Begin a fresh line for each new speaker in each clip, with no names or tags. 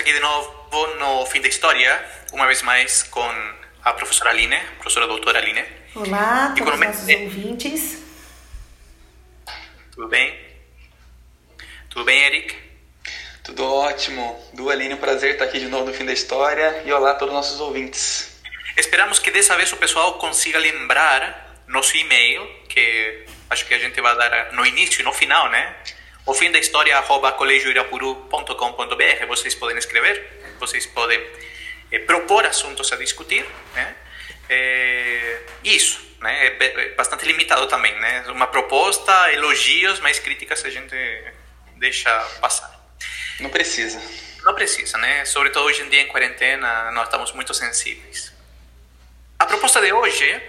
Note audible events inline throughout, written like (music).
Aqui de novo no Fim da História, uma vez mais com a professora Aline, professora doutora Aline.
Olá,
E
todos os nossos ouvintes.
Tudo bem? Tudo bem, Eric?
Tudo ótimo. Du Aline, um prazer estar aqui de novo no Fim da História. E olá a todos os nossos ouvintes.
Esperamos que dessa vez o pessoal consiga lembrar nosso e-mail, que acho que a gente vai dar no início e no final, né? O fim da história, arroba colegioirapuru.com.br. Vocês podem escrever, vocês podem eh, propor assuntos a discutir, né? Eh, isso, né? É é bastante limitado também, né? Uma proposta, elogios, mas críticas a gente deixa passar.
Não precisa.
Não precisa, né? Sobretudo hoje em dia em quarentena, nós estamos muito sensíveis. A proposta de hoje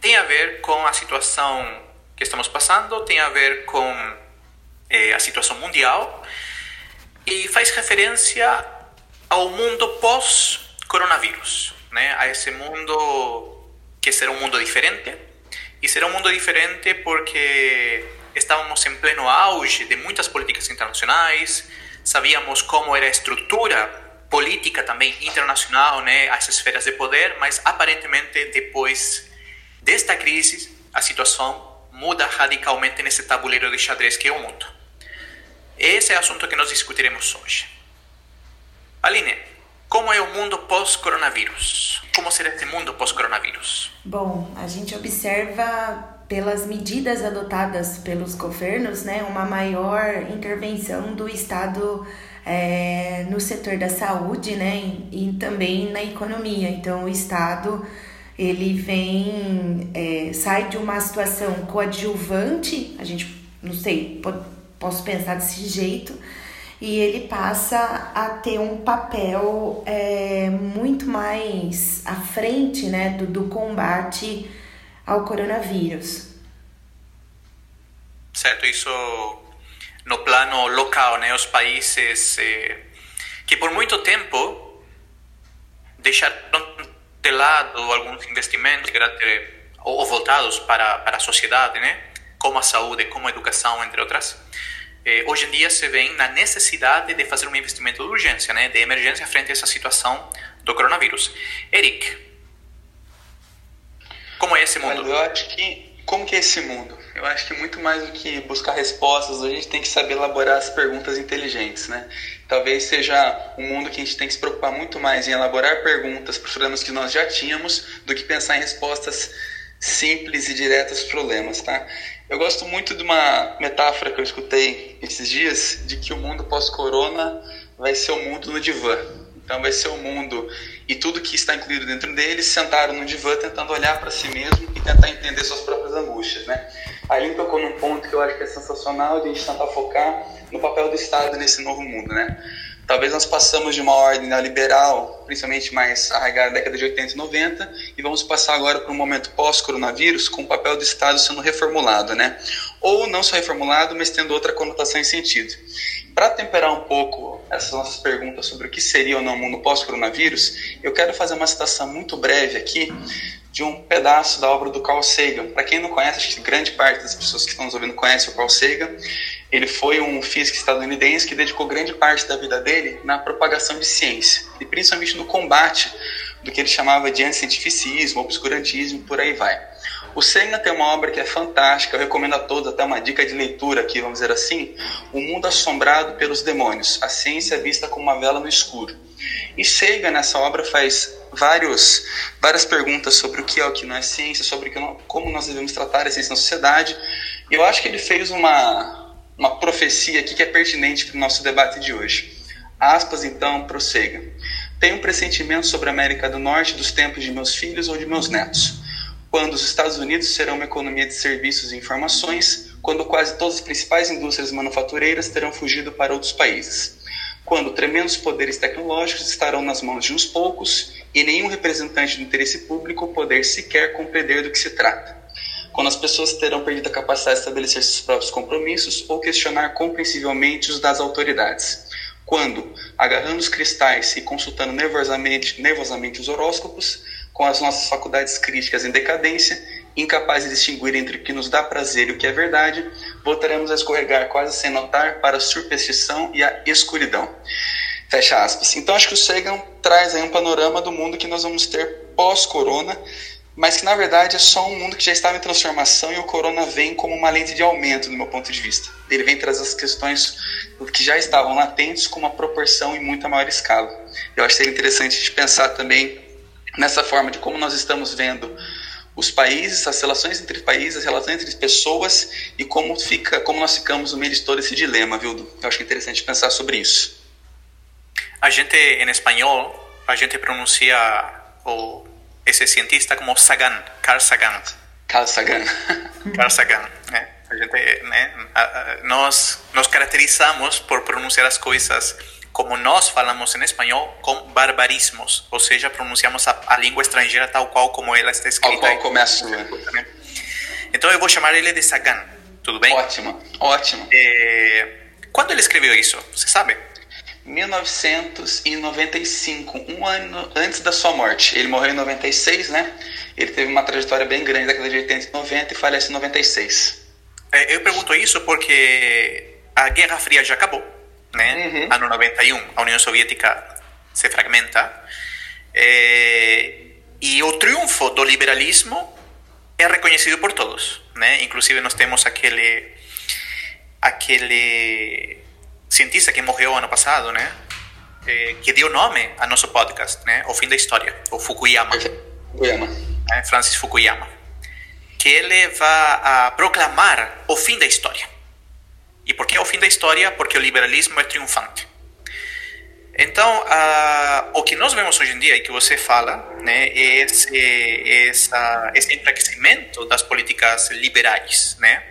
tem a ver com a situação que estamos passando, tem a ver com eh, a situação mundial e faz referência ao mundo pós-coronavírus, né? A esse mundo que será um mundo diferente e será um mundo diferente porque estávamos em pleno auge de muitas políticas internacionais, sabíamos como era a estrutura política também internacional, né, as esferas de poder, mas aparentemente depois desta crise a situação muda radicalmente nesse tabuleiro de xadrez que é o mundo. Esse é o assunto que nós discutiremos hoje. Aline, como é o mundo pós-coronavírus? Como será esse mundo pós-coronavírus?
Bom, a gente observa pelas medidas adotadas pelos governos, né, uma maior intervenção do Estado é, no setor da saúde, né, e, e também na economia. Então, o Estado ele vem é, sai de uma situação coadjuvante, a gente não sei, posso pensar desse jeito, e ele passa a ter um papel é, muito mais à frente né, do, do combate ao coronavírus.
certo? Isso no plano local, né? Os países eh, que por muito tempo deixaram de lado alguns investimentos ou, ou voltados para, para a sociedade, né? Como a saúde, como a educação, entre outras. Eh, hoje em dia se vê na necessidade de fazer um investimento de urgência, né? De emergência frente a essa situação do coronavírus. Eric, como é esse mundo?
eu acho que. Como que é esse mundo? Eu acho que muito mais do que buscar respostas, a gente tem que saber elaborar as perguntas inteligentes, né? Talvez seja um mundo que a gente tem que se preocupar muito mais em elaborar perguntas para os problemas que nós já tínhamos do que pensar em respostas simples e diretas aos problemas, tá? Eu gosto muito de uma metáfora que eu escutei esses dias de que o mundo pós-corona vai ser o mundo no divã. Então vai ser o mundo e tudo que está incluído dentro dele sentaram no divã tentando olhar para si mesmo e tentar entender suas próprias angústias, né? Ali tocou num ponto que eu acho que é sensacional de a gente tentar focar no papel do Estado nesse novo mundo, né? Talvez nós passamos de uma ordem neoliberal, principalmente mais arraigada na década de 80 e 90, e vamos passar agora para um momento pós-coronavírus com o papel do Estado sendo reformulado, né? Ou não só reformulado, mas tendo outra conotação e sentido. Para temperar um pouco essas nossas perguntas sobre o que seria ou não o mundo pós-coronavírus, eu quero fazer uma citação muito breve aqui de um pedaço da obra do Carl Sagan. Para quem não conhece, acho que grande parte das pessoas que estão nos ouvindo conhece o Carl Sagan. Ele foi um físico estadunidense que dedicou grande parte da vida dele na propagação de ciência e principalmente no combate do que ele chamava de anticientificismo, obscurantismo, por aí vai. O Senna tem uma obra que é fantástica, eu recomendo a todos, até uma dica de leitura aqui, vamos dizer assim, O Mundo Assombrado pelos Demônios, a ciência vista como uma vela no escuro. E Sagan, nessa obra, faz vários, várias perguntas sobre o que é o que não é ciência, sobre como nós devemos tratar a ciência na sociedade, e eu acho que ele fez uma, uma profecia aqui que é pertinente para o nosso debate de hoje. Aspas, então, prossega. Tenho um pressentimento sobre a América do Norte dos tempos de meus filhos ou de meus netos quando os Estados Unidos serão uma economia de serviços e informações, quando quase todas as principais indústrias manufatureiras terão fugido para outros países, quando tremendos poderes tecnológicos estarão nas mãos de uns poucos e nenhum representante do interesse público poder sequer compreender do que se trata, quando as pessoas terão perdido a capacidade de estabelecer seus próprios compromissos ou questionar compreensivelmente os das autoridades, quando, agarrando os cristais e consultando nervosamente, nervosamente os horóscopos, com as nossas faculdades críticas em decadência, incapazes de distinguir entre o que nos dá prazer e o que é verdade, voltaremos a escorregar quase sem notar para a superstição e a escuridão. Fecha aspas. Então acho que o Sagan traz aí um panorama do mundo que nós vamos ter pós-corona, mas que na verdade é só um mundo que já estava em transformação e o corona vem como uma lente de aumento, do meu ponto de vista. Ele vem trazer as questões que já estavam latentes com uma proporção em muita maior escala. Eu acho que seria interessante de pensar também nessa forma de como nós estamos vendo os países, as relações entre países, as relações entre pessoas e como fica, como nós ficamos no meio de todo esse dilema, viu? Eu acho que é interessante pensar sobre isso.
A gente em espanhol, a gente pronuncia o esse cientista como Sagan, Carl Sagan.
Carl Sagan. (laughs)
Carl Sagan, né? A gente, né? Nós nos caracterizamos por pronunciar as coisas como nós falamos em espanhol, com barbarismos, ou seja, pronunciamos a, a língua estrangeira tal qual como ela está escrita.
Tal qual começa.
Né? Então eu vou chamar ele de Sagan, tudo bem?
Ótimo, ótimo.
É... Quando ele escreveu isso, você sabe?
1995, um ano antes da sua morte. Ele morreu em 96, né? Ele teve uma trajetória bem grande da década de 80 e 90 e falece em 96.
É, eu pergunto isso porque a Guerra Fria já acabou né? Uhum. Ano 91, a União Soviética se fragmenta. É, e o triunfo do liberalismo é reconhecido por todos, né? Inclusive nós temos aquele aquele cientista que morreu ano passado, né? É, que deu nome a nosso podcast, né? O fim da história, o Fukuyama.
Fukuyama.
É, Francis Fukuyama. Que ele vai a proclamar o fim da história. E por que é o fim da história? Porque o liberalismo é triunfante. Então, o que nós vemos hoje em dia e que você fala, né, é esse, essa, esse enfraquecimento das políticas liberais, né?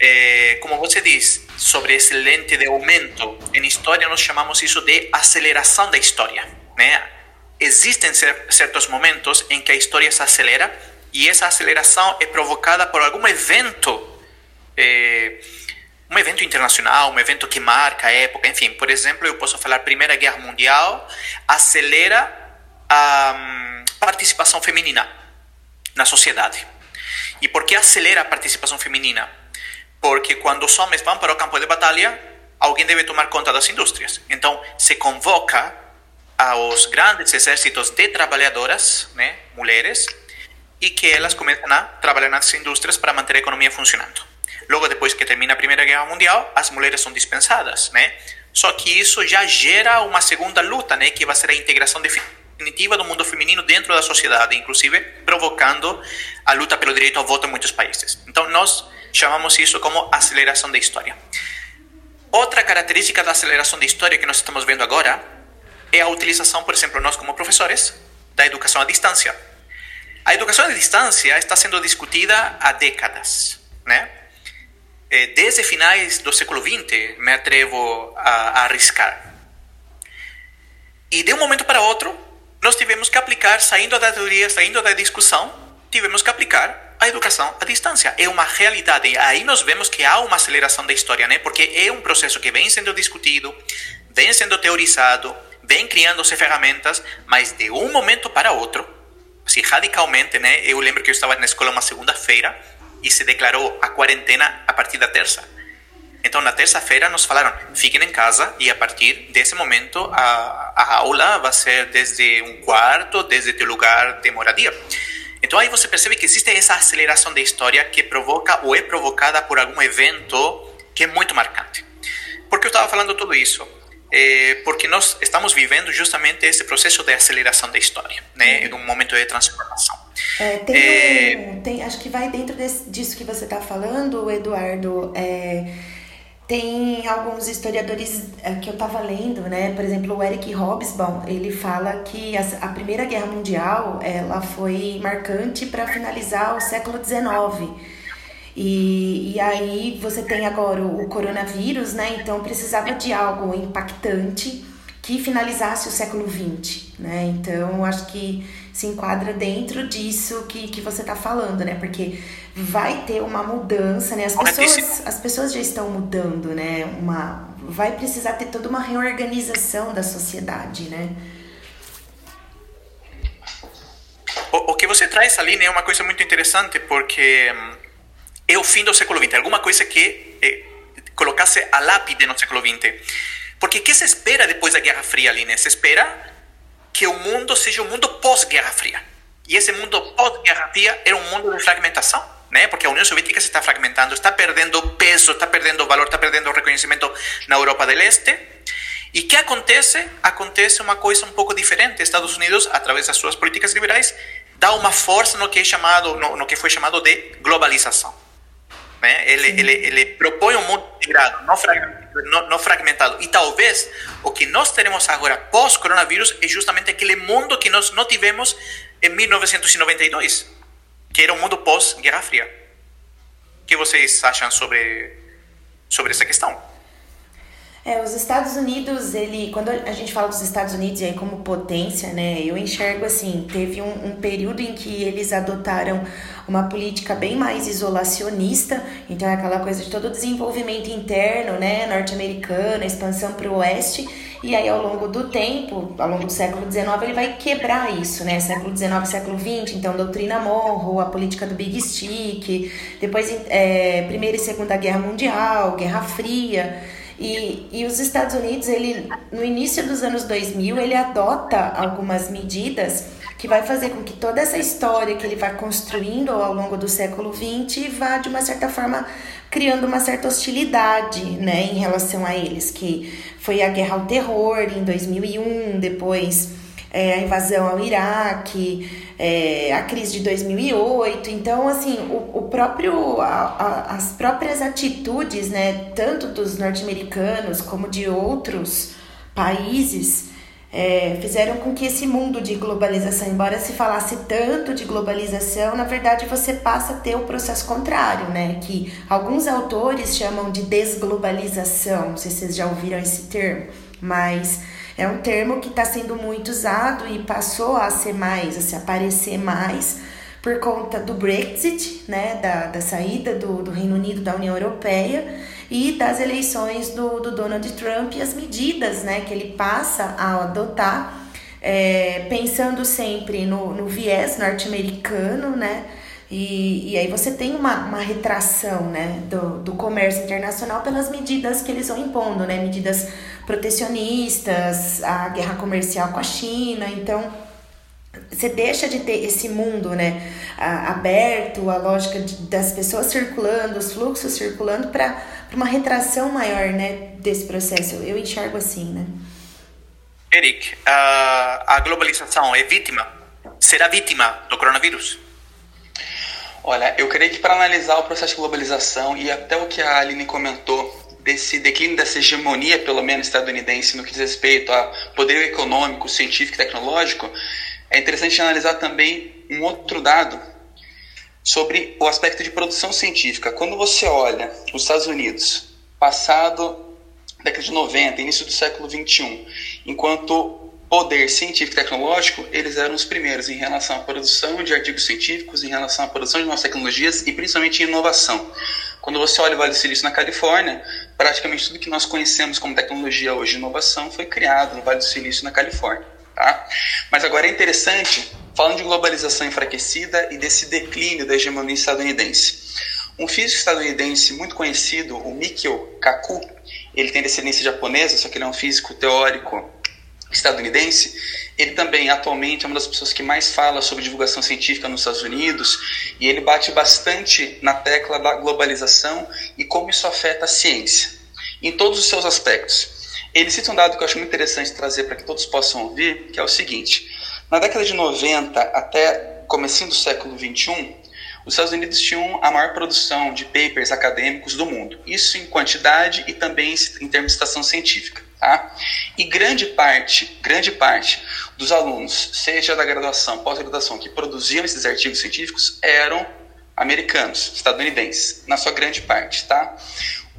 É, como você diz, sobre esse lente de aumento, em história nós chamamos isso de aceleração da história, né? Existem certos momentos em que a história se acelera e essa aceleração é provocada por algum evento eh, um evento internacional, um evento que marca a época, enfim, por exemplo, eu posso falar Primeira Guerra Mundial acelera a um, participação feminina na sociedade. E por que acelera a participação feminina? Porque quando os homens vão para o campo de batalha, alguém deve tomar conta das indústrias. Então, se convoca aos grandes exércitos de trabalhadoras, né, mulheres, e que elas começam a trabalhar nas indústrias para manter a economia funcionando. Logo depois que termina a Primeira Guerra Mundial, as mulheres são dispensadas, né? Só que isso já gera uma segunda luta, né, que vai ser a integração definitiva do mundo feminino dentro da sociedade, inclusive provocando a luta pelo direito ao voto em muitos países. Então nós chamamos isso como aceleração da história. Outra característica da aceleração da história que nós estamos vendo agora é a utilização, por exemplo, nós como professores, da educação à distância. A educação à distância está sendo discutida há décadas, né? Eh, desde finais do século XX, me atrevo a, a arriscar. E de um momento para outro, nós tivemos que aplicar, saindo da teoria, saindo da discussão, tivemos que aplicar a educação à distância. É uma realidade. Aí nós vemos que há uma aceleração da história, né? Porque é um processo que vem sendo discutido, vem sendo teorizado, vem criando-se ferramentas, mas de um momento para outro, assim, radicalmente, né? Eu lembro que eu estava na escola uma segunda-feira e se declarou a quarentena a partir da terça. Então, na terça-feira, nos falaram: fiquem em casa e a partir desse momento a, a aula vai ser desde um quarto, desde teu lugar de moradia. Então aí você percebe que existe essa aceleração da história que provoca ou é provocada por algum evento que é muito marcante. Por que eu estava falando tudo isso? É porque nós estamos vivendo justamente esse processo de aceleração da história, né, em um momento de transformação.
É, tem, é... Um, tem, acho que vai dentro desse, disso que você está falando, Eduardo. É, tem alguns historiadores é, que eu estava lendo, né? Por exemplo, o Eric Hobsbawm, ele fala que a, a Primeira Guerra Mundial ela foi marcante para finalizar o século XIX. E, e aí você tem agora o, o coronavírus, né? Então precisava de algo impactante que finalizasse o século XX, né? Então, acho que se enquadra dentro disso que, que você está falando, né? Porque vai ter uma mudança, né? As pessoas, as pessoas já estão mudando, né? Uma, vai precisar ter toda uma reorganização da sociedade, né?
O, o que você traz ali né, é uma coisa muito interessante, porque hum, é o fim do século XX, alguma coisa que eh, colocasse a lápide no século XX. Porque o que se espera depois da Guerra Fria ali, né? Se espera que o mundo seja um mundo pós-Guerra Fria. E esse mundo pós-Guerra Fria era um mundo de fragmentação, né? Porque a União Soviética se está fragmentando, está perdendo peso, está perdendo valor, está perdendo reconhecimento na Europa do Leste. E que acontece? Acontece uma coisa um pouco diferente. Estados Unidos, através das suas políticas liberais, dá uma força no que é chamado, no, no que foi chamado de globalização. Né? Ele, ele, ele propõe um mundo integrado, não, não, fragmentado. E talvez o que nós teremos agora pós-coronavírus é justamente aquele mundo que nós não tivemos em 1992, que era um mundo pós-Guerra Fria. O que vocês acham sobre, sobre essa questão?
É, os Estados Unidos, ele, quando a gente fala dos Estados Unidos aí como potência, né, eu enxergo assim, teve um, um, período em que eles adotaram uma política bem mais isolacionista, então é aquela coisa de todo o desenvolvimento interno, né, norte-americano, expansão para o oeste, e aí ao longo do tempo, ao longo do século XIX, ele vai quebrar isso, né, século XIX, século XX, então doutrina Monroe, a política do Big Stick, depois é, Primeira e Segunda Guerra Mundial, Guerra Fria, e, e os Estados Unidos, ele, no início dos anos 2000, ele adota algumas medidas que vai fazer com que toda essa história que ele vai construindo ao longo do século XX vá, de uma certa forma, criando uma certa hostilidade né, em relação a eles, que foi a guerra ao terror em 2001, depois é, a invasão ao Iraque, é, a crise de 2008. Então, assim, o, o próprio, a, a, as próprias atitudes, né, tanto dos norte-americanos como de outros países, é, fizeram com que esse mundo de globalização, embora se falasse tanto de globalização, na verdade você passa a ter o processo contrário, né? Que alguns autores chamam de desglobalização. Não sei se vocês já ouviram esse termo, mas é um termo que está sendo muito usado e passou a ser mais, a se aparecer mais por conta do Brexit, né, da, da saída do, do Reino Unido da União Europeia e das eleições do, do Donald Trump e as medidas né, que ele passa a adotar, é, pensando sempre no, no viés norte-americano, né? E, e aí você tem uma, uma retração né, do, do comércio internacional pelas medidas que eles vão impondo, né? Medidas protecionistas, a guerra comercial com a China, então você deixa de ter esse mundo né, aberto, a lógica de, das pessoas circulando, os fluxos circulando, para uma retração maior né, desse processo. Eu enxergo assim. Né?
Eric, a, a globalização é vítima? Será vítima do coronavírus?
Olha, eu creio que para analisar o processo de globalização e até o que a Aline comentou desse declínio dessa hegemonia, pelo menos estadunidense, no que diz respeito a poder econômico, científico e tecnológico, é interessante analisar também um outro dado sobre o aspecto de produção científica. Quando você olha os Estados Unidos, passado década de 90, início do século 21, enquanto poder científico e tecnológico, eles eram os primeiros em relação à produção de artigos científicos, em relação à produção de novas tecnologias e principalmente inovação. Quando você olha o Vale do Silício na Califórnia, praticamente tudo que nós conhecemos como tecnologia hoje inovação foi criado no Vale do Silício na Califórnia. Tá? Mas agora é interessante, falando de globalização enfraquecida e desse declínio da hegemonia estadunidense. Um físico estadunidense muito conhecido, o Mikio Kaku, ele tem descendência japonesa, só que ele é um físico teórico estadunidense, Ele também, atualmente, é uma das pessoas que mais fala sobre divulgação científica nos Estados Unidos e ele bate bastante na tecla da globalização e como isso afeta a ciência, em todos os seus aspectos. Ele cita um dado que eu acho muito interessante trazer para que todos possam ouvir, que é o seguinte: na década de 90 até comecinho do século 21, os Estados Unidos tinham a maior produção de papers acadêmicos do mundo, isso em quantidade e também em termos de estação científica. Tá? E grande parte, grande parte dos alunos, seja da graduação, pós-graduação, que produziam esses artigos científicos eram americanos, estadunidenses, na sua grande parte. Tá?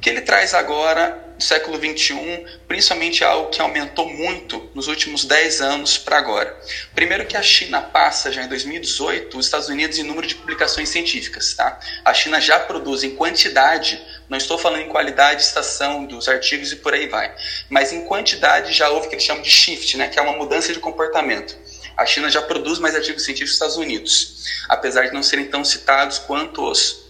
Que ele traz agora do século XXI, principalmente algo que aumentou muito nos últimos 10 anos para agora. Primeiro que a China passa já em 2018 os Estados Unidos em número de publicações científicas. Tá? A China já produz em quantidade, não estou falando em qualidade, estação dos artigos e por aí vai, mas em quantidade já houve o que eles chamam de shift, né? que é uma mudança de comportamento. A China já produz mais artigos científicos que os Estados Unidos, apesar de não serem tão citados quanto os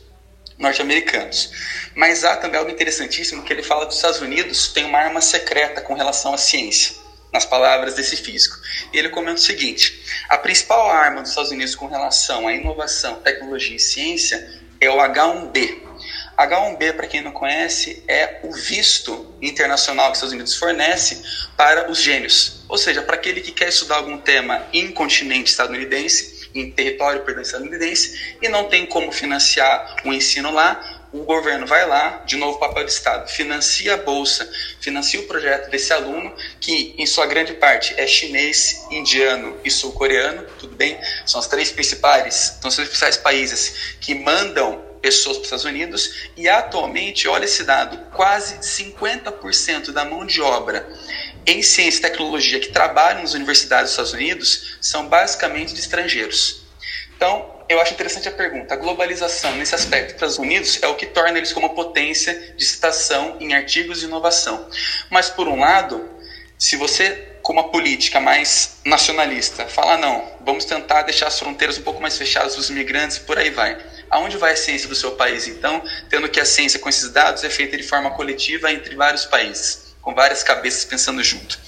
norte-americanos. Mas há também algo interessantíssimo que ele fala que os Estados Unidos têm uma arma secreta com relação à ciência, nas palavras desse físico. E ele comenta o seguinte: a principal arma dos Estados Unidos com relação à inovação, tecnologia e ciência é o H1B. H1B, para quem não conhece, é o visto internacional que os Estados Unidos fornece para os gênios. Ou seja, para aquele que quer estudar algum tema em continente estadunidense, em território perdão, estadunidense, e não tem como financiar o ensino lá, o governo vai lá, de novo papel do Estado, financia a bolsa, financia o projeto desse aluno, que em sua grande parte é chinês, indiano e sul-coreano, tudo bem? São os três principais, são os três principais países que mandam pessoas para os Estados Unidos. E atualmente, olha esse dado, quase 50% da mão de obra em ciência e tecnologia que trabalham nas universidades dos Estados Unidos são basicamente de estrangeiros. Então, eu acho interessante a pergunta. A globalização, nesse aspecto, dos Estados Unidos é o que torna eles como potência de citação em artigos de inovação. Mas, por um lado, se você, como uma política mais nacionalista, fala não, vamos tentar deixar as fronteiras um pouco mais fechadas dos imigrantes e por aí vai. Aonde vai a ciência do seu país, então, tendo que a ciência com esses dados é feita de forma coletiva entre vários países, com várias cabeças pensando junto.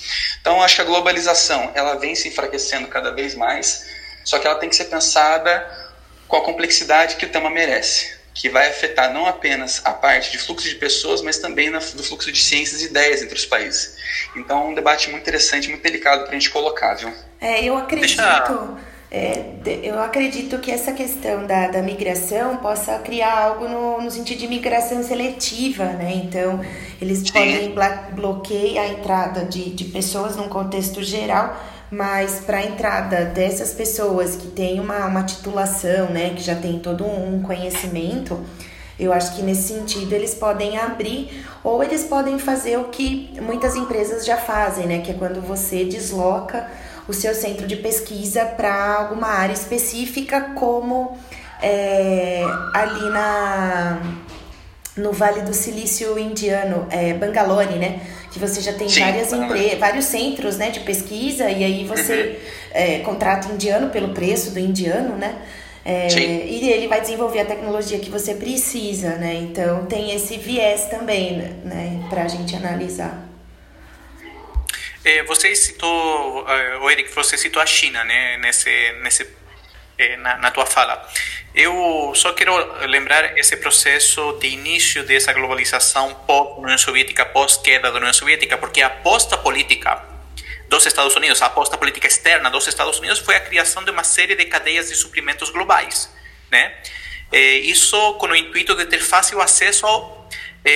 Então, acho que a globalização ela vem se enfraquecendo cada vez mais, só que ela tem que ser pensada com a complexidade que o tema merece, que vai afetar não apenas a parte de fluxo de pessoas, mas também do fluxo de ciências e ideias entre os países. Então, é um debate muito interessante, muito delicado para a gente colocar, viu?
É, eu acredito. Deixa... É, eu acredito que essa questão da, da migração possa criar algo no, no sentido de migração seletiva, né? Então, eles Sim. podem bloquear a entrada de, de pessoas num contexto geral mas para a entrada dessas pessoas que têm uma, uma titulação, né, que já tem todo um conhecimento, eu acho que nesse sentido eles podem abrir ou eles podem fazer o que muitas empresas já fazem, né, que é quando você desloca o seu centro de pesquisa para alguma área específica, como é, ali na no Vale do Silício Indiano, é, Bangalore, né? que você já tem Sim, várias empre... vários centros né, de pesquisa e aí você uhum. é, contrata indiano pelo preço do indiano, né? É, e ele vai desenvolver a tecnologia que você precisa, né? Então tem esse viés também, né, para a gente analisar.
É, você citou, uh, o Eric, você citou a China, né, nesse, nesse, é, na, na tua fala. Eu só quero lembrar esse processo de início dessa globalização pós-União Soviética, pós-queda da União Soviética, porque a aposta política dos Estados Unidos, a aposta política externa dos Estados Unidos foi a criação de uma série de cadeias de suprimentos globais, né? Isso com o intuito de ter fácil acesso ao,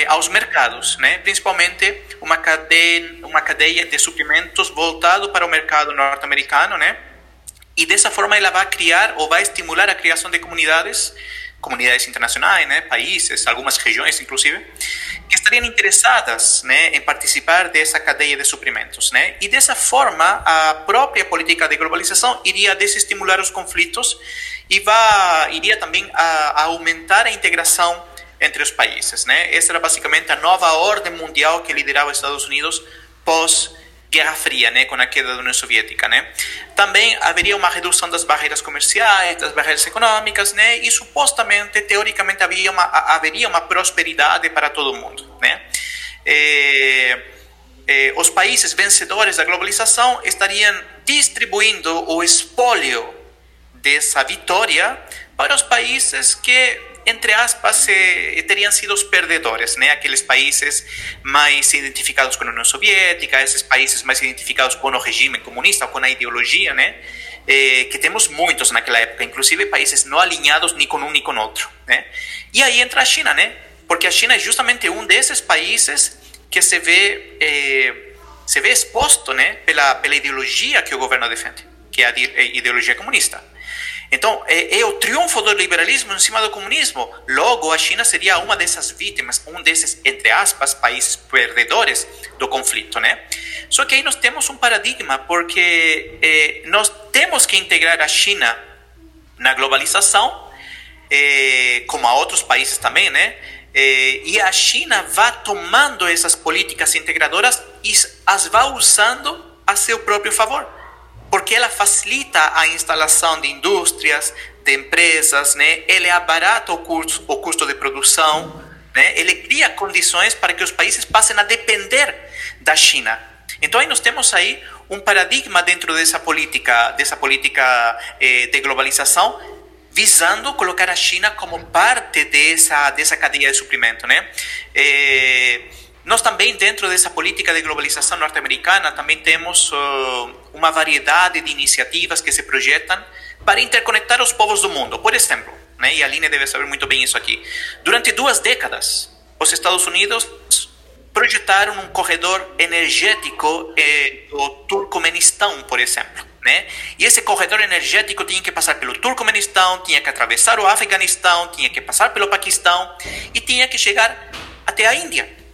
aos mercados, né? Principalmente uma cadeia, uma cadeia de suprimentos voltado para o mercado norte-americano, né? e dessa forma ela vai criar ou vai estimular a criação de comunidades, comunidades internacionais, né, países, algumas regiões inclusive, que estariam interessadas, né, em participar dessa cadeia de suprimentos, né? E dessa forma a própria política de globalização iria desestimular os conflitos e vai iria também a, a aumentar a integração entre os países, né? Essa era basicamente a nova ordem mundial que liderava os Estados Unidos pós Guerra Fria, né, com a queda da União Soviética, né? Também haveria uma redução das barreiras comerciais, das barreiras econômicas, né? E supostamente, teoricamente, uma, haveria uma prosperidade para todo mundo, né? É, eh, os países vencedores da globalização estariam distribuindo o espólio dessa vitória para os países que, entre aspas, eh, teriam sido os perdedores, né? Aqueles países mais identificados com a União Soviética, esses países mais identificados com o regime comunista, com a ideologia, né? Eh, que temos muitos naquela época, inclusive países não alinhados nem com um nem com outro, né? E aí entra a China, né? Porque a China é justamente um desses países que se vê eh, se vê exposto, né, pela pela ideologia que o governo defende, que é a ideologia comunista. Então, é, é, o triunfo do liberalismo em cima do comunismo. Logo, a China seria uma dessas vítimas, um desses, entre aspas, países perdedores do conflito, né? Só que aí nós temos um paradigma, porque é, nós temos que integrar a China na globalização, é, como a outros países também, né? É, e a China vai tomando essas políticas integradoras e as vai usando a seu próprio favor porque ela facilita a instalação de indústrias, de empresas, né? Ele abarata o custo, o custo de produção, né? Ele cria condições para que os países passem a depender da China. Então aí nós temos aí um paradigma dentro dessa política, dessa política eh, de globalização, visando colocar a China como parte dessa dessa cadeia de suprimento, né? Eh, nós também, dentro dessa política de globalização norte-americana, também temos uh, uma variedade de iniciativas que se projetam para interconectar os povos do mundo. Por exemplo, né, e a Aline deve saber muito bem isso aqui, durante duas décadas, os Estados Unidos projetaram um corredor energético eh, do Turcomenistão, por exemplo. Né? E esse corredor energético tinha que passar pelo Turcomenistão, tinha que atravessar o Afeganistão, tinha que passar pelo Paquistão e tinha que chegar até a Índia.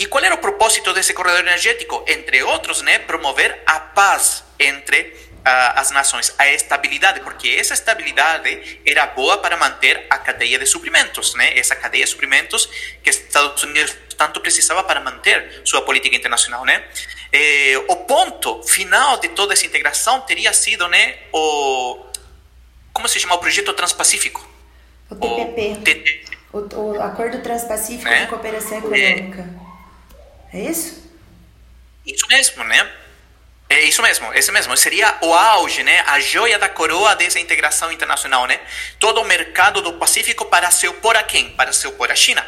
E qual era o propósito desse corredor energético? Entre outros, né, promover a paz entre uh, as nações, a estabilidade, porque essa estabilidade era boa para manter a cadeia de suprimentos, né? Essa cadeia de suprimentos que Estados Unidos tanto precisava para manter sua política internacional, né? Eh, o ponto final de toda essa integração teria sido, né, o como se chama o projeto Transpacífico?
O TPP. O, o, o Acordo Transpacífico né? de Cooperação Econômica. É. É isso?
Isso mesmo, né? É isso mesmo, esse mesmo. Seria o auge, né? A joia da coroa dessa integração internacional, né? Todo o mercado do Pacífico para se opor a quem? Para se opor à China.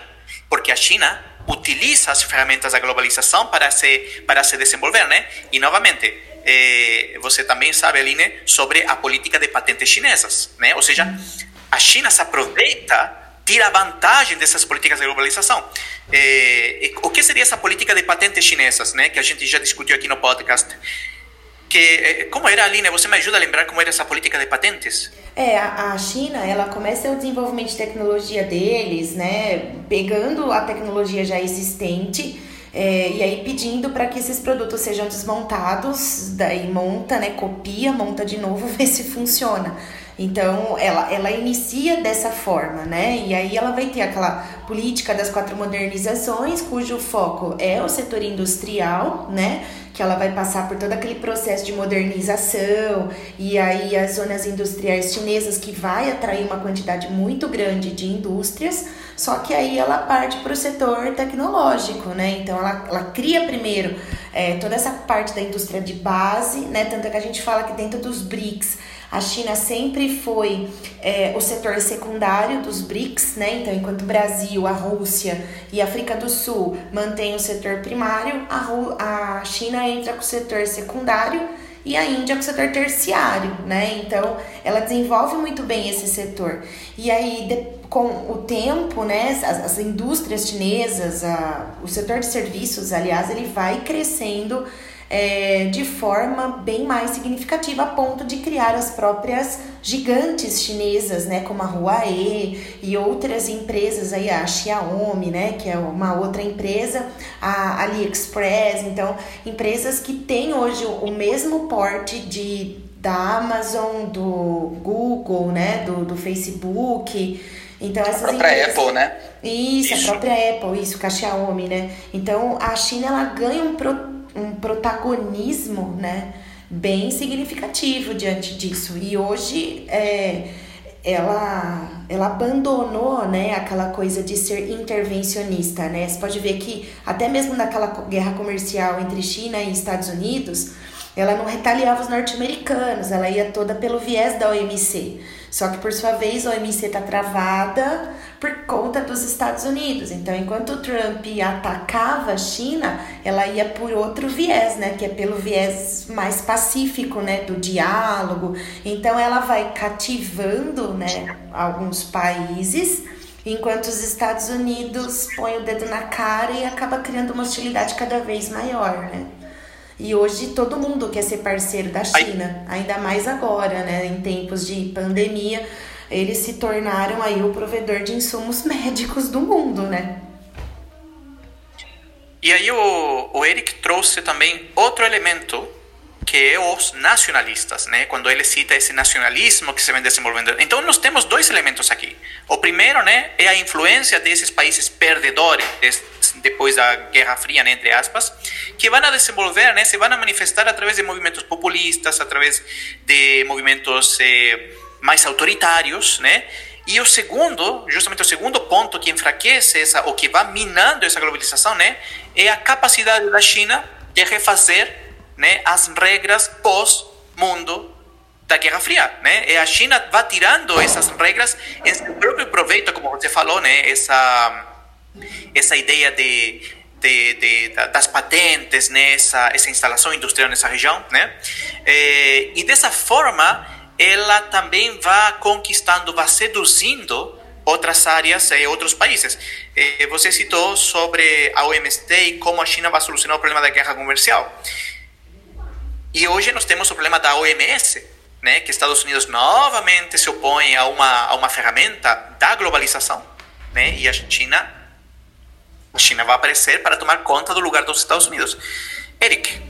Porque a China utiliza as ferramentas da globalização para se, para se desenvolver, né? E, novamente, eh, você também sabe, Aline, sobre a política de patentes chinesas, né? Ou seja, a China se aproveita tira vantagem dessas políticas de globalização. É, o que seria essa política de patentes chinesas, né, que a gente já discutiu aqui no podcast? Que, é, como era, Aline? Você me ajuda a lembrar como era essa política de patentes?
É, a, China, ela começa o desenvolvimento de tecnologia deles, né, pegando a tecnologia já existente é, e aí pedindo para que esses produtos sejam desmontados, daí monta, né, copia, monta de novo, (laughs) vê se funciona. Então, ela, ela inicia dessa forma, né? E aí ela vai ter aquela política das quatro modernizações, cujo foco é o setor industrial, né? Que ela vai passar por todo aquele processo de modernização, e aí as zonas industriais chinesas, que vai atrair uma quantidade muito grande de indústrias, só que aí ela parte para o setor tecnológico, né? Então, ela, ela cria primeiro é, toda essa parte da indústria de base, né? Tanto é que a gente fala que dentro dos BRICS a China sempre foi é, o setor secundário dos BRICS, né? Então, enquanto o Brasil, a Rússia e a África do Sul mantêm o setor primário, a, a China entra com o setor secundário e a Índia com o setor terciário, né? Então, ela desenvolve muito bem esse setor. E aí, com o tempo, né, as, as indústrias chinesas, a, o setor de serviços, aliás, ele vai crescendo é, de forma bem mais significativa, a ponto de criar as próprias gigantes chinesas, né, como a Huawei e outras empresas aí, a Xiaomi, né, que é uma outra empresa, a AliExpress, então empresas que têm hoje o mesmo porte de da Amazon, do Google, né, do, do Facebook, então essas
a própria empresas... Apple, né?
Isso, isso, a própria Apple, isso, com a Xiaomi, né? Então a China ela ganha um pro um protagonismo, né, bem significativo diante disso. E hoje é, ela, ela abandonou né, aquela coisa de ser intervencionista. Né? Você pode ver que até mesmo naquela guerra comercial entre China e Estados Unidos, ela não retaliava os norte-americanos, ela ia toda pelo viés da OMC. Só que por sua vez a OMC está travada por conta dos Estados Unidos. Então, enquanto o Trump atacava a China, ela ia por outro viés, né, que é pelo viés mais pacífico, né, do diálogo. Então, ela vai cativando, né, alguns países, enquanto os Estados Unidos põem o dedo na cara e acaba criando uma hostilidade cada vez maior, né? E hoje todo mundo quer ser parceiro da China, ainda mais agora, né? Em tempos de pandemia, eles se tornaram aí o provedor de insumos (laughs) médicos do mundo, né?
E aí o, o Eric trouxe também outro elemento que é os nacionalistas, né? Quando ele cita esse nacionalismo que se vem desenvolvendo. Então nós temos dois elementos aqui. O primeiro, né, é a influência desses países perdedores depois da Guerra Fria, né, entre aspas, que vão a desenvolver, né, se vão a manifestar através de movimentos populistas, através de movimentos eh, mais autoritários, né? E o segundo, justamente o segundo ponto que enfraquece essa, ou que vai minando essa globalização, né, é a capacidade da China de refazer né, as regras pós-mundo da Guerra Fria, né? E a China vai tirando essas regras em seu próprio proveito, como você falou, né? Essa essa ideia de, de, de das patentes, né? Essa, instalação industrial nessa região, né? E, e dessa forma, ela também vai conquistando, vai seduzindo outras áreas e outros países. Você citou sobre a OMC e como a China vai solucionar o problema da guerra comercial. E hoje nós temos o problema da OMS, né, que Estados Unidos novamente se opõe a uma, a uma ferramenta da globalização, né, e a China, a China vai aparecer para tomar conta do lugar dos Estados Unidos. Eric.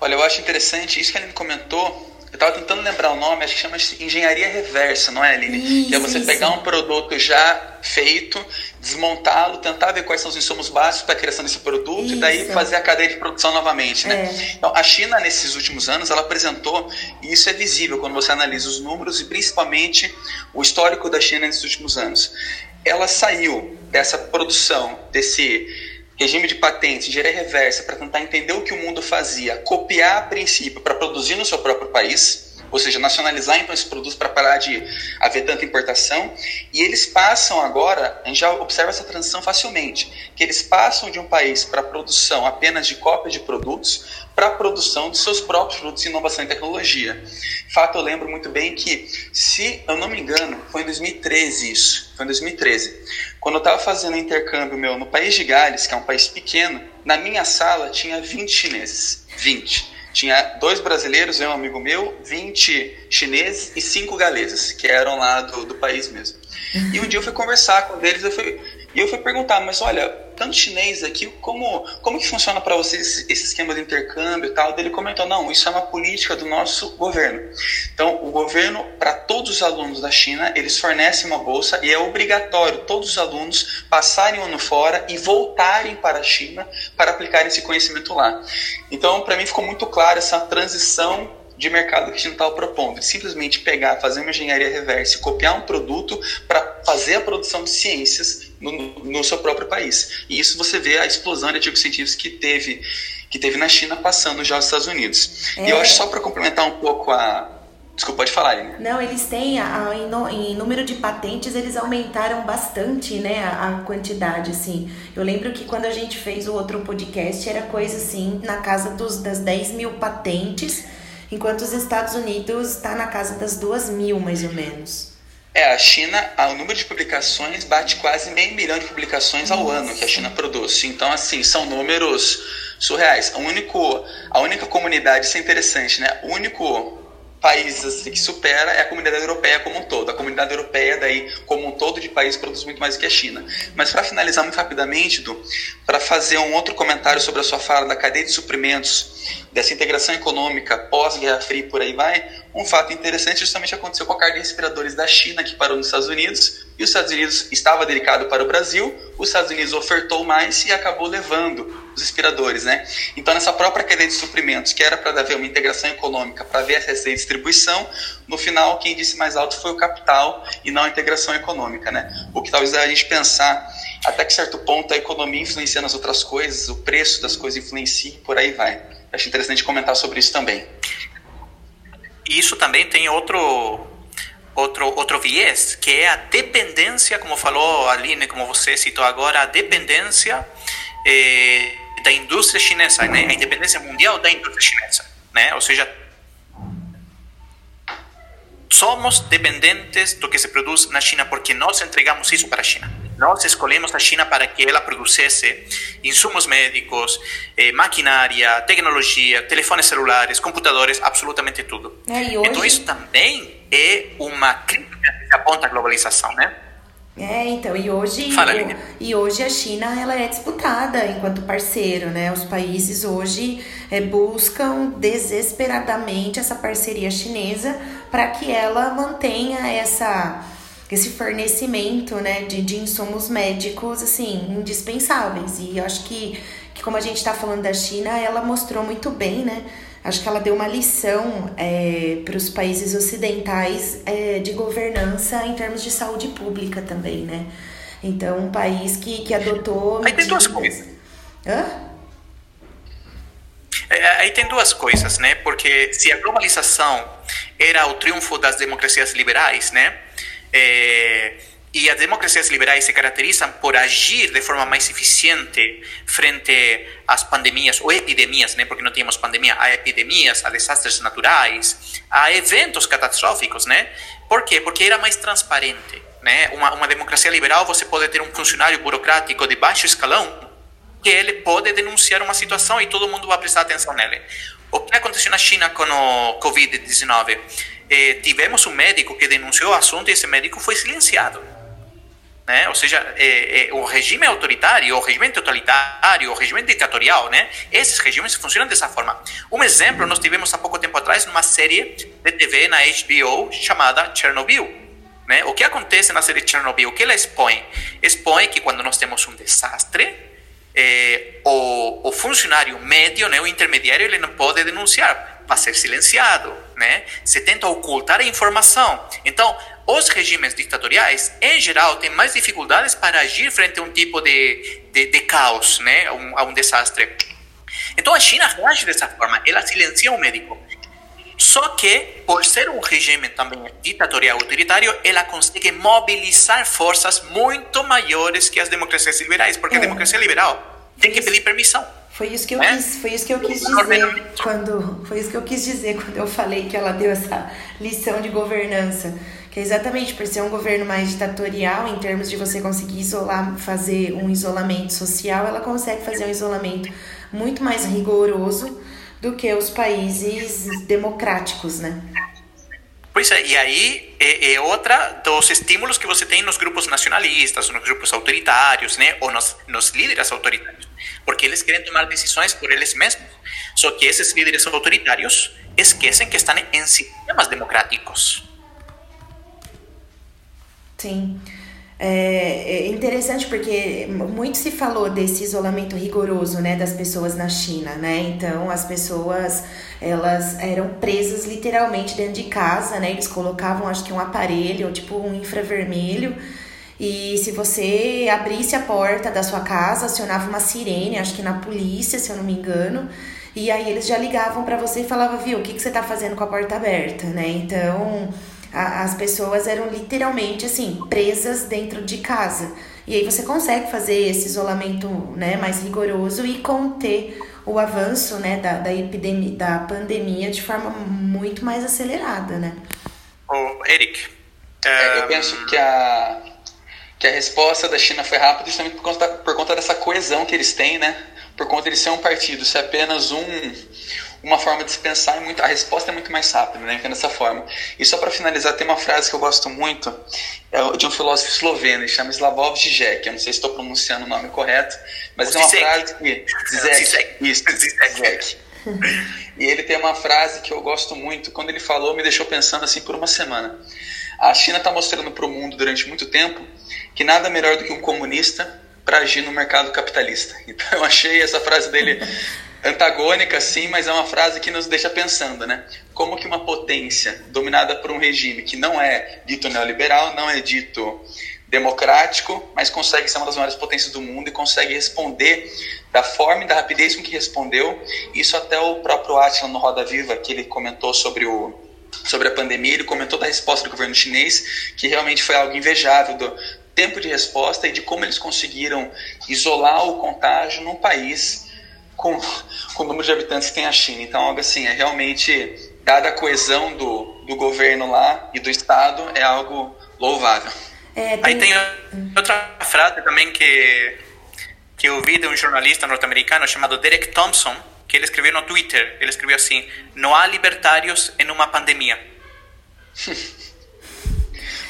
Olha, eu acho interessante isso que Aline comentou. Eu estava tentando lembrar o nome, acho que chama engenharia reversa, não é, Aline? Isso, que é você pegar um produto já feito, desmontá-lo, tentar ver quais são os insumos básicos para a criação desse produto Isso. e daí fazer a cadeia de produção novamente, né? É. Então, a China nesses últimos anos ela apresentou e isso é visível quando você analisa os números e principalmente o histórico da China nesses últimos anos. Ela saiu dessa produção, desse regime de patentes, engenharia reversa, para tentar entender o que o mundo fazia, copiar a princípio para produzir no seu próprio país ou seja, nacionalizar então esse produto para parar de haver tanta importação. E eles passam agora, a gente já observa essa transição facilmente, que eles passam de um país para produção apenas de cópias de produtos para a produção de seus próprios produtos de inovação e tecnologia. Fato, eu lembro muito bem que, se eu não me engano, foi em 2013 isso, foi em 2013, quando eu estava fazendo intercâmbio meu no país de Gales, que é um país pequeno, na minha sala tinha 20 chineses, 20. Tinha dois brasileiros e um amigo meu, 20 chineses e cinco galeses, que eram lá do, do país mesmo. E um dia eu fui conversar com eles, eu fui, e eu fui perguntar, mas olha, tanto chinês aqui, como, como que funciona para vocês esse esquema de intercâmbio e tal? Ele comentou, não, isso é uma política do nosso governo. Então, o governo, para todos os alunos da China, eles fornecem uma bolsa e é obrigatório todos os alunos passarem um ano fora e voltarem para a China para aplicar esse conhecimento lá. Então, para mim ficou muito claro essa transição de mercado que a gente estava propondo. Simplesmente pegar, fazer uma engenharia reversa e copiar um produto para fazer a produção de ciências no, no, seu próprio país. E isso você vê a explosão de artigos científicos que teve, que teve na China passando já aos Estados Unidos. É. E eu acho só para complementar um pouco a, Desculpa, pode falar, né?
Não, eles têm, a, em, em, número de patentes, eles aumentaram bastante, né, a, a, quantidade, assim. Eu lembro que quando a gente fez o outro podcast, era coisa, assim, na casa dos, das 10 mil patentes, enquanto os Estados Unidos está na casa das 2 mil, mais ou menos.
É, a China, o número de publicações bate quase meio milhão de publicações ao Nossa. ano que a China produz. Então, assim, são números surreais. O único, a única comunidade, isso é interessante, né? O único país assim, que supera é a comunidade europeia como um todo. A comunidade europeia, daí, como um todo de país, produz muito mais do que a China. Mas para finalizar muito rapidamente, para fazer um outro comentário sobre a sua fala da cadeia de suprimentos, dessa integração econômica pós-Guerra Fria e por aí vai, um fato interessante justamente aconteceu com a carga de respiradores da China, que parou nos Estados Unidos, e os Estados Unidos estava delicado para o Brasil, os Estados Unidos ofertou mais e acabou levando os respiradores, né? Então, nessa própria cadeia de suprimentos, que era para haver uma integração econômica, para haver essa distribuição, no final, quem disse mais alto foi o capital e não a integração econômica, né? O que talvez a gente pensar até que certo ponto a economia influencia nas outras coisas, o preço das coisas influencia e por aí vai. Acho interessante comentar sobre isso também.
Isso também tem outro outro outro viés, que é a dependência, como falou a Aline, como você citou agora, a dependência eh, da indústria chinesa, né? a independência mundial da indústria chinesa. Né? Ou seja, somos dependentes do que se produz na China porque nós entregamos isso para a China. Nós escolhemos a China para que ela produzisse insumos médicos, eh, maquinária, tecnologia, telefones celulares, computadores, absolutamente tudo.
É,
hoje... Então isso também é uma crítica que aponta a globalização, né?
É, então, e hoje,
Fala,
e hoje a China ela é disputada enquanto parceiro, né? Os países hoje é, buscam desesperadamente essa parceria chinesa para que ela mantenha essa esse fornecimento, né, de, de insumos médicos, assim, indispensáveis. E eu acho que, que como a gente está falando da China, ela mostrou muito bem, né, acho que ela deu uma lição é, para os países ocidentais é, de governança em termos de saúde pública também, né? Então, um país que, que adotou.
Aí tem duas coisas.
Hã?
É, aí tem duas coisas, né? Porque se a globalização era o triunfo das democracias liberais, né? É, e as democracias liberais se caracterizam por agir de forma mais eficiente frente às pandemias ou epidemias, né? porque não tínhamos pandemia, a epidemias, a desastres naturais, a eventos catastróficos. Né? Por quê? Porque era mais transparente. Né? Uma, uma democracia liberal, você pode ter um funcionário burocrático de baixo escalão que ele pode denunciar uma situação e todo mundo vai prestar atenção nele. O que aconteceu na China com o Covid-19? Eh, tivemos um médico que denunciou o assunto e esse médico foi silenciado. Né? Ou seja, é, é, o regime autoritário, o regime totalitário, o regime ditatorial, né? esses regimes funcionam dessa forma. Um exemplo nós tivemos há pouco tempo atrás numa série de TV na HBO chamada Chernobyl. Né? O que acontece na série Chernobyl? O que ela expõe? Expõe que quando nós temos um desastre, é, o, o, funcionário médio, né, o intermediário, ele não pode denunciar, vai ser silenciado, né? Se tenta ocultar a informação. Então, os regimes ditatoriais, em geral, têm mais dificuldades para agir frente a um tipo de, de, de caos, né? a um, a um desastre. Então a China reage dessa forma, ela silencia o médico. Só que, por ser um regime também ditatorial autoritário, ela consegue mobilizar forças muito maiores que as democracias liberais, porque é. a democracia liberal tem que pedir permissão.
Foi isso que eu é? quis, foi isso que eu quis dizer quando, foi isso que eu quis dizer quando eu falei que ela deu essa lição de governança que é exatamente por ser um governo mais ditatorial, em termos de você conseguir isolar, fazer um isolamento social, ela consegue fazer um isolamento muito mais rigoroso do que os países democráticos, né?
Pois é, e aí é, é, outra dos estímulos que você tem nos grupos nacionalistas, nos grupos autoritários, né, ou nos, nos líderes autoritários, porque eles querem tomar decisões por eles mesmos. Só que esses líderes autoritários esquecem que estão em sistemas democráticos.
Sim. É, é interessante porque muito se falou desse isolamento rigoroso, né, das pessoas na China, né? Então as pessoas elas eram presas literalmente dentro de casa, né? Eles colocavam acho que um aparelho, tipo um infravermelho, e se você abrisse a porta da sua casa, acionava uma sirene, acho que na polícia, se eu não me engano, e aí eles já ligavam para você e falavam, viu, o que, que você tá fazendo com a porta aberta, né? Então a, as pessoas eram literalmente assim, presas dentro de casa. E aí você consegue fazer esse isolamento né, mais rigoroso e conter o avanço né, da, da epidemia, da pandemia de forma muito mais acelerada, né?
Oh, Eric.
É, eu penso que a, que a resposta da China foi rápida justamente por conta, por conta dessa coesão que eles têm, né? Por conta de ser um partido, ser apenas um, uma forma de se pensar muito, a resposta é muito mais rápida, né? Então, dessa forma. E só para finalizar, tem uma frase que eu gosto muito, é de um filósofo esloveno, ele chama Slavoj Žižek, eu não sei se estou pronunciando o nome correto, mas é uma frase que... Zizek, isso, Zizek. E ele tem uma frase que eu gosto muito, quando ele falou, me deixou pensando assim por uma semana. A China está mostrando para o mundo durante muito tempo que nada melhor do que um comunista para agir no mercado capitalista. (laughs) Então eu achei essa frase dele (laughs) antagônica, sim, mas é uma frase que nos deixa pensando, né? Como que uma potência dominada por um regime que não é dito neoliberal, não é dito democrático, mas consegue ser uma das maiores potências do mundo e consegue responder da forma e da rapidez com que respondeu. Isso até o próprio Atila no Roda Viva, que ele comentou sobre o sobre a pandemia, ele comentou da resposta do governo chinês, que realmente foi algo invejável do tempo de resposta e de como eles conseguiram isolar o contágio num país com, com o número de habitantes que tem a China. Então, algo assim, é realmente, dada a coesão do, do governo lá e do Estado, é algo louvável.
É, tem... Aí tem outra frase também que, que eu vi de um jornalista norte-americano chamado Derek Thompson, que ele escreveu no Twitter. Ele escreveu assim: Não há libertários em uma pandemia. (laughs)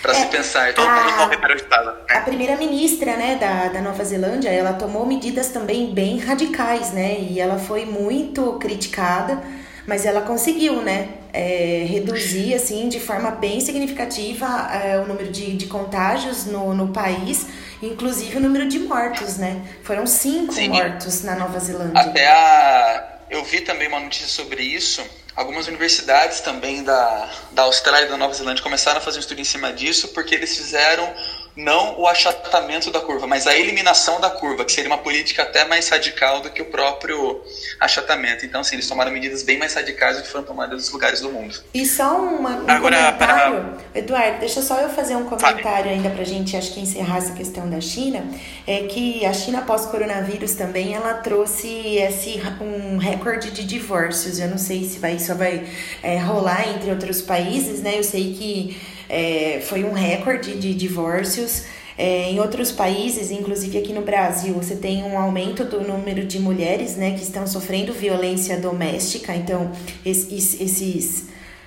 para se é, pensar. Todo
mundo corre para o Estado. Né? A primeira-ministra né, da, da Nova Zelândia, ela tomou medidas também bem radicais, né? E ela foi muito criticada, mas ela conseguiu, né? É, reduzir, assim, de forma bem significativa é, o número de, de contágios no, no país, inclusive o número de mortos, né? Foram cinco Sim. mortos na Nova Zelândia.
Até a... Eu vi também uma notícia sobre isso, Algumas universidades também da, da Austrália e da Nova Zelândia começaram a fazer um estudo em cima disso, porque eles fizeram não o achatamento da curva, mas a eliminação da curva, que seria uma política até mais radical do que o próprio achatamento. Então, sim, eles tomaram medidas bem mais radicais do que foram tomadas nos lugares do mundo.
E só uma, um Agora, comentário, para... Eduardo, deixa só eu fazer um comentário Fale. ainda para a gente, acho que encerrar essa questão da China, é que a China pós-coronavírus também, ela trouxe esse, um recorde de divórcios, eu não sei se vai, isso vai é, rolar entre outros países, né, eu sei que é, foi um recorde de divórcios. É, em outros países, inclusive aqui no Brasil, você tem um aumento do número de mulheres né, que estão sofrendo violência doméstica, então esses, esses,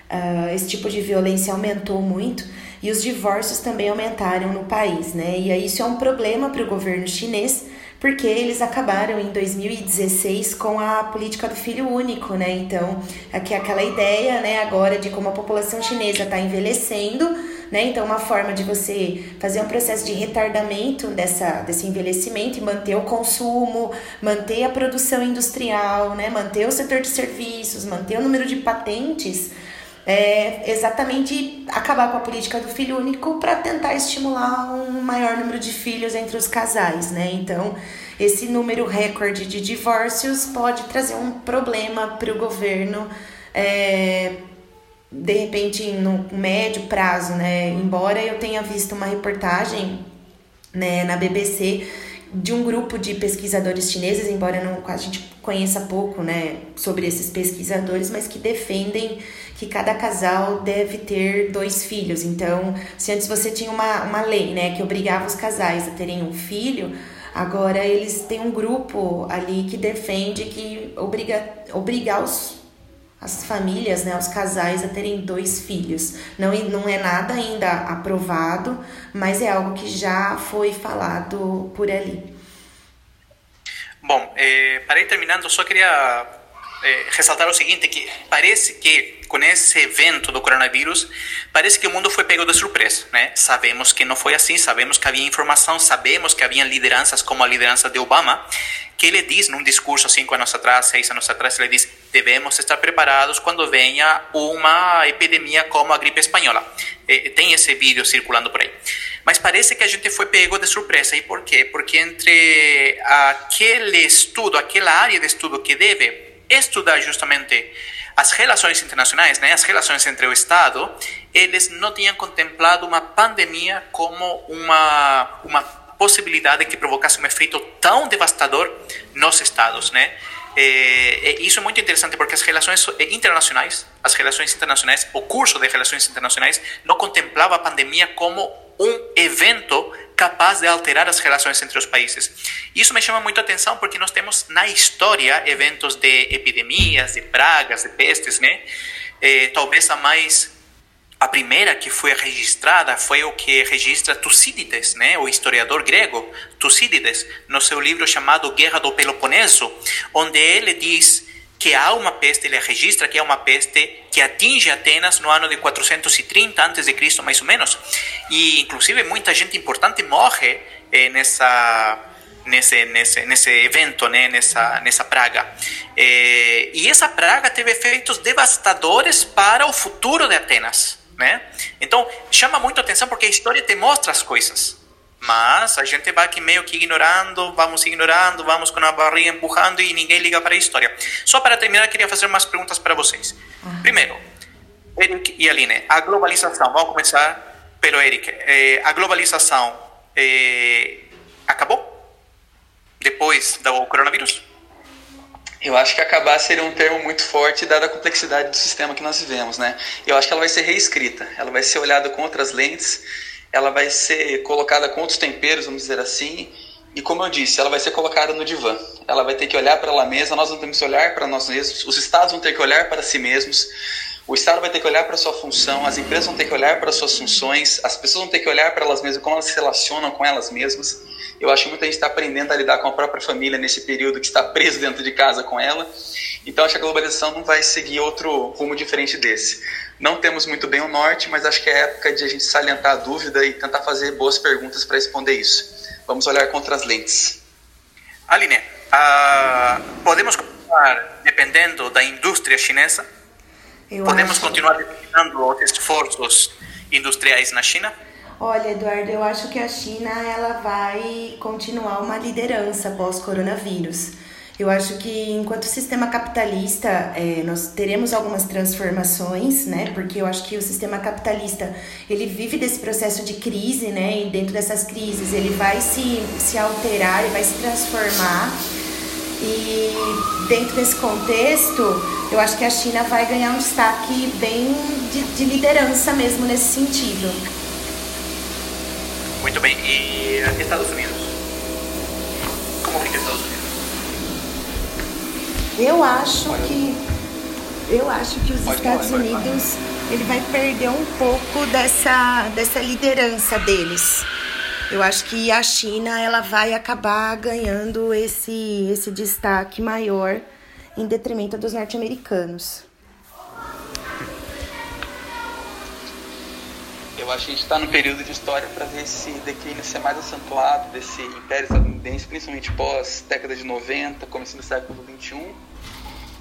uh, esse tipo de violência aumentou muito e os divórcios também aumentaram no país. Né? E isso é um problema para o governo chinês, porque eles acabaram em 2016 com a política do filho único, né? Então, aqui é aquela ideia, né, agora de como a população chinesa está envelhecendo, né? Então, uma forma de você fazer um processo de retardamento dessa, desse envelhecimento e manter o consumo, manter a produção industrial, né? Manter o setor de serviços, manter o número de patentes é exatamente acabar com a política do filho único para tentar estimular um maior número de filhos entre os casais, né? Então, esse número recorde de divórcios pode trazer um problema para o governo, é, de repente, no médio prazo, né? Embora eu tenha visto uma reportagem né, na BBC de um grupo de pesquisadores chineses, embora não, a gente conheça pouco né, sobre esses pesquisadores, mas que defendem que cada casal deve ter dois filhos. Então, se antes você tinha uma, uma lei né, que obrigava os casais a terem um filho, agora eles têm um grupo ali que defende que obriga, obrigar os as famílias, né, os casais a terem dois filhos. Não, não é nada ainda aprovado, mas é algo que já foi falado por ali.
Bom, eh, para ir terminando, só queria eh, ressaltar o seguinte, que parece que com esse evento do coronavírus, parece que o mundo foi pego de surpresa, né? Sabemos que não foi assim, sabemos que havia informação, sabemos que havia lideranças como a liderança de Obama, que ele diz num discurso cinco anos atrás, seis anos atrás, ele diz: devemos estar preparados quando venha uma epidemia como a gripe espanhola. E, tem esse vídeo circulando por aí. Mas parece que a gente foi pego de surpresa. E por quê? Porque entre aquele estudo, aquela área de estudo que deve estudar justamente as relações internacionais, né, as relações entre o Estado, eles não tinham contemplado uma pandemia como uma, uma possibilidade que provocasse um efeito tão devastador nos Estados, né? Isso é muito interessante porque as relações internacionais, as relações internacionais, o curso de relações internacionais não contemplava a pandemia como um evento capaz de alterar as relações entre os países. Isso me chama muito a atenção porque nós temos na história eventos de epidemias, de pragas, de pestes, né? É, talvez a mais a primeira que foi registrada foi o que registra Tucídides, né, o historiador grego Tucídides, no seu livro chamado Guerra do Peloponeso, onde ele diz que há uma peste, ele registra que há uma peste que atinge Atenas no ano de 430 a.C., mais ou menos. E, inclusive, muita gente importante morre eh, nessa, nesse nesse nesse evento, né, nessa nessa praga. É, e essa praga teve efeitos devastadores para o futuro de Atenas, né? Então chama muito atenção porque a história te mostra as coisas. Mas a gente vai aqui meio que ignorando, vamos ignorando, vamos com a barriga empurrando e ninguém liga para a história. Só para terminar, queria fazer umas perguntas para vocês. Primeiro, Eric e Aline, a globalização, vamos começar pelo Eric. Eh, a globalização eh, acabou depois do coronavírus?
Eu acho que acabar seria um termo muito forte, dada a complexidade do sistema que nós vivemos, né? Eu acho que ela vai ser reescrita, ela vai ser olhada com outras lentes, ela vai ser colocada com outros temperos, vamos dizer assim, e como eu disse, ela vai ser colocada no divã. Ela vai ter que olhar para ela mesma, nós não temos que olhar para nós mesmos, os estados vão ter que olhar para si mesmos, o Estado vai ter que olhar para sua função, as empresas vão ter que olhar para as suas funções, as pessoas vão ter que olhar para elas mesmas, como elas se relacionam com elas mesmas. Eu acho que muita gente está aprendendo a lidar com a própria família nesse período que está preso dentro de casa com ela. Então, acho que a globalização não vai seguir outro rumo diferente desse. Não temos muito bem o norte, mas acho que é época de a gente salientar a dúvida e tentar fazer boas perguntas para responder isso. Vamos olhar contra as lentes.
Aline, uh, podemos continuar dependendo da indústria chinesa?
Eu
podemos
acho...
continuar dependendo os esforços industriais na China?
Olha, Eduardo, eu acho que a China ela vai continuar uma liderança pós-coronavírus. Eu acho que enquanto sistema capitalista é, nós teremos algumas transformações, né? Porque eu acho que o sistema capitalista ele vive desse processo de crise, né? E dentro dessas crises ele vai se, se alterar, ele vai se transformar. E dentro desse contexto, eu acho que a China vai ganhar um destaque bem de, de liderança mesmo nesse sentido.
Muito bem. E Estados Unidos? Como fica Estados Unidos?
Eu acho que eu acho que os
Pode
Estados
falar,
Unidos ele vai perder um pouco dessa dessa liderança deles. Eu acho que a China ela vai acabar ganhando esse esse destaque maior em detrimento dos norte-americanos.
Eu acho que a gente está no período de história para ver esse declínio ser mais acentuado desse império estadunidense, principalmente pós década de 90, começo do século 21.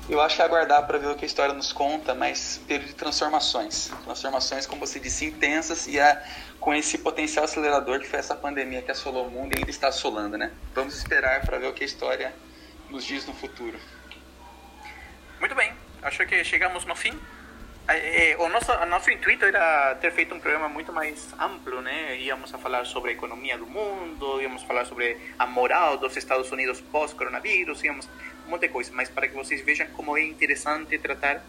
Eu acho que é aguardar para ver o que a história nos conta, mas período de transformações. Transformações, como você disse, intensas e a, com esse potencial acelerador que foi essa pandemia que assolou o mundo e ainda está assolando, né? Vamos esperar para ver o que a história nos diz no futuro.
Muito bem. Acho que chegamos no fim. Eh, o nosso, o nosso intuito era ter feito um programa muito mais amplo, né? Íamos a falar sobre a economia do mundo, íamos falar sobre a moral dos Estados Unidos pós-coronavírus, íamos um monte de coisa, mas para que vocês vejam como é interessante tratar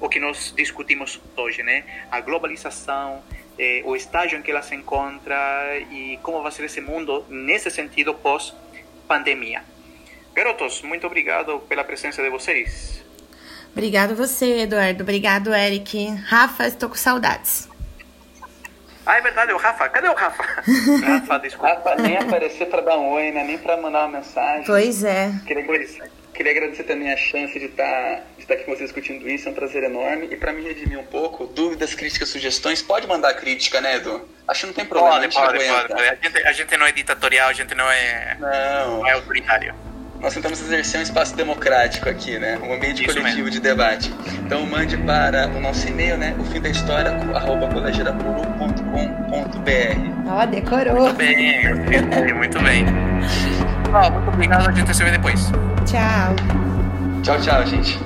o que nós discutimos hoje, né? A globalização, eh, o estágio em que ela se encontra e como vai ser esse mundo nesse sentido pós-pandemia. Garotos, muito obrigado pela presença de vocês.
Obrigado você, Eduardo. Obrigado, Eric. Rafa, estou com saudades.
Ah, é verdade, o Rafa. Cadê o Rafa? (laughs) Rafa, desculpa.
Rafa, nem aparecer para dar um oi, né? nem para mandar uma mensagem.
Pois é.
Queria, queria agradecer também a chance de estar, de estar aqui com vocês discutindo isso, é um prazer enorme. E para me redimir um pouco, dúvidas, críticas, sugestões, pode mandar crítica, né, Edu? Acho que não tem problema, a
Pode,
gente
pode,
aguenta.
pode. A gente, a gente não é ditatorial, a gente não é,
Não,
não é autoritário.
nós tentamos exercer um espaço democrático aqui, né? Um ambiente
Isso
coletivo
mesmo.
de debate. Então mande para o nosso e-mail, né? O fim da história, arroba colegiadapuru.com.br.
Ó, decorou.
Muito bem, (laughs) muito bem. Muito obrigado, a gente se vê depois.
Tchau.
Tchau, tchau, gente.